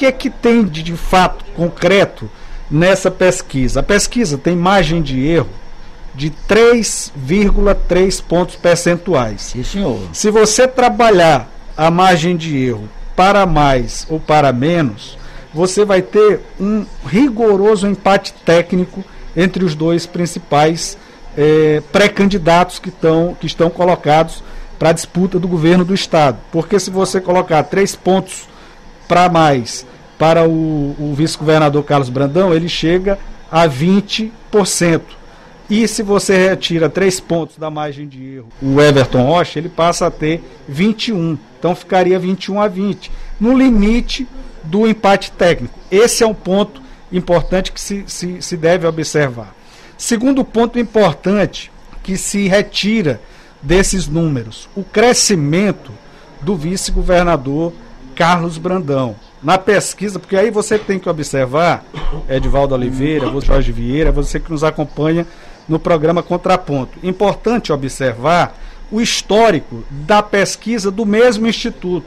que é que tem de, de fato concreto nessa pesquisa? A pesquisa tem margem de erro de 3,3 pontos percentuais. Sim, senhor. Se você trabalhar a margem de erro para mais ou para menos, você vai ter um rigoroso empate técnico entre os dois principais eh, pré-candidatos que, que estão colocados para a disputa do governo do Estado. Porque se você colocar três pontos para mais para o, o vice-governador Carlos Brandão, ele chega a 20%. E se você retira três pontos da margem de erro, o Everton Rocha, ele passa a ter 21. Então ficaria 21 a 20. No limite do empate técnico. Esse é um ponto importante que se, se, se deve observar. Segundo ponto importante que se retira desses números, o crescimento do vice-governador Carlos Brandão. Na pesquisa, porque aí você tem que observar, Edvaldo Oliveira, Jorge Vieira, você que nos acompanha no programa Contraponto. Importante observar o histórico da pesquisa do mesmo instituto,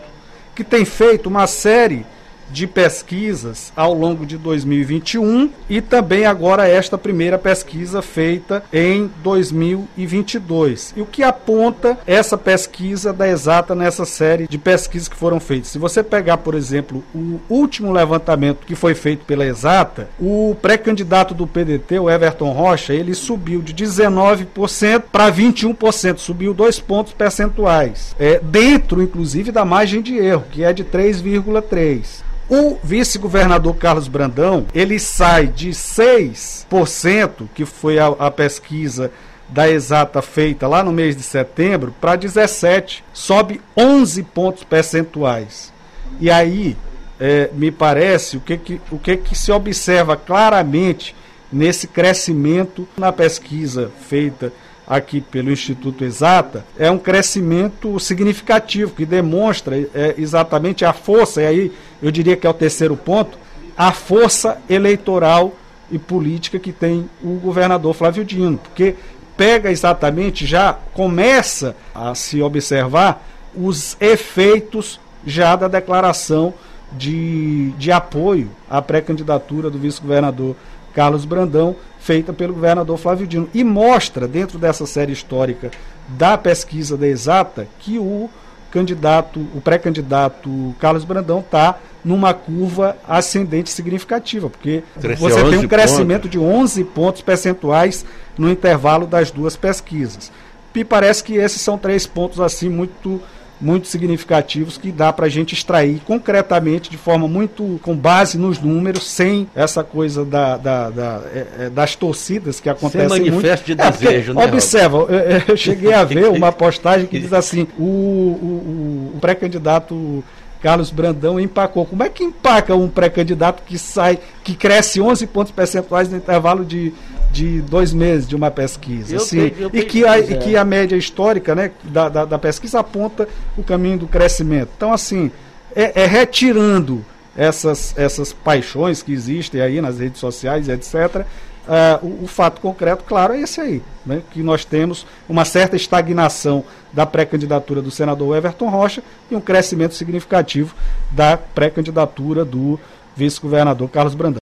que tem feito uma série de pesquisas ao longo de 2021 e também agora esta primeira pesquisa feita em 2022. E o que aponta essa pesquisa da exata nessa série de pesquisas que foram feitas? Se você pegar, por exemplo, o último levantamento que foi feito pela exata, o pré-candidato do PDT, o Everton Rocha, ele subiu de 19% para 21%, subiu dois pontos percentuais, é, dentro inclusive da margem de erro, que é de 3,3%. O vice-governador Carlos Brandão, ele sai de 6%, que foi a, a pesquisa da exata feita lá no mês de setembro, para 17, sobe 11 pontos percentuais. E aí, é, me parece, o que, que, o que, que se observa claramente nesse crescimento na pesquisa feita aqui pelo Instituto Exata, é um crescimento significativo, que demonstra é, exatamente a força, e aí eu diria que é o terceiro ponto, a força eleitoral e política que tem o governador Flávio Dino, porque pega exatamente, já começa a se observar os efeitos já da declaração de, de apoio à pré-candidatura do vice-governador Carlos Brandão, feita pelo governador Flávio Dino. E mostra, dentro dessa série histórica da pesquisa da Exata, que o candidato, o pré-candidato Carlos Brandão está numa curva ascendente significativa, porque Cresceu você tem um crescimento pontos. de 11 pontos percentuais no intervalo das duas pesquisas. E parece que esses são três pontos assim muito muito significativos que dá para a gente extrair concretamente, de forma muito com base nos números, sem essa coisa da, da, da é, é das torcidas que acontecem sem manifesto muito. de desejo, é, né? Observa, eu, eu, cheguei a ver uma postagem que diz assim: o, o, o pré-candidato Carlos Brandão empacou. Como é que empaca um pré-candidato que sai, que cresce 11 pontos percentuais no intervalo de de dois meses de uma pesquisa. Assim, e, que a, e que a média histórica né, da, da, da, pesquisa aponta o caminho do crescimento. Então, assim, é, é, retirando essas, essas paixões que existem aí nas redes sociais, etc., uh, o, o, fato concreto, claro, é esse aí, né, que nós temos uma certa estagnação da pré-candidatura do senador Everton Rocha e um crescimento significativo da pré-candidatura do vice-governador Carlos Brandão.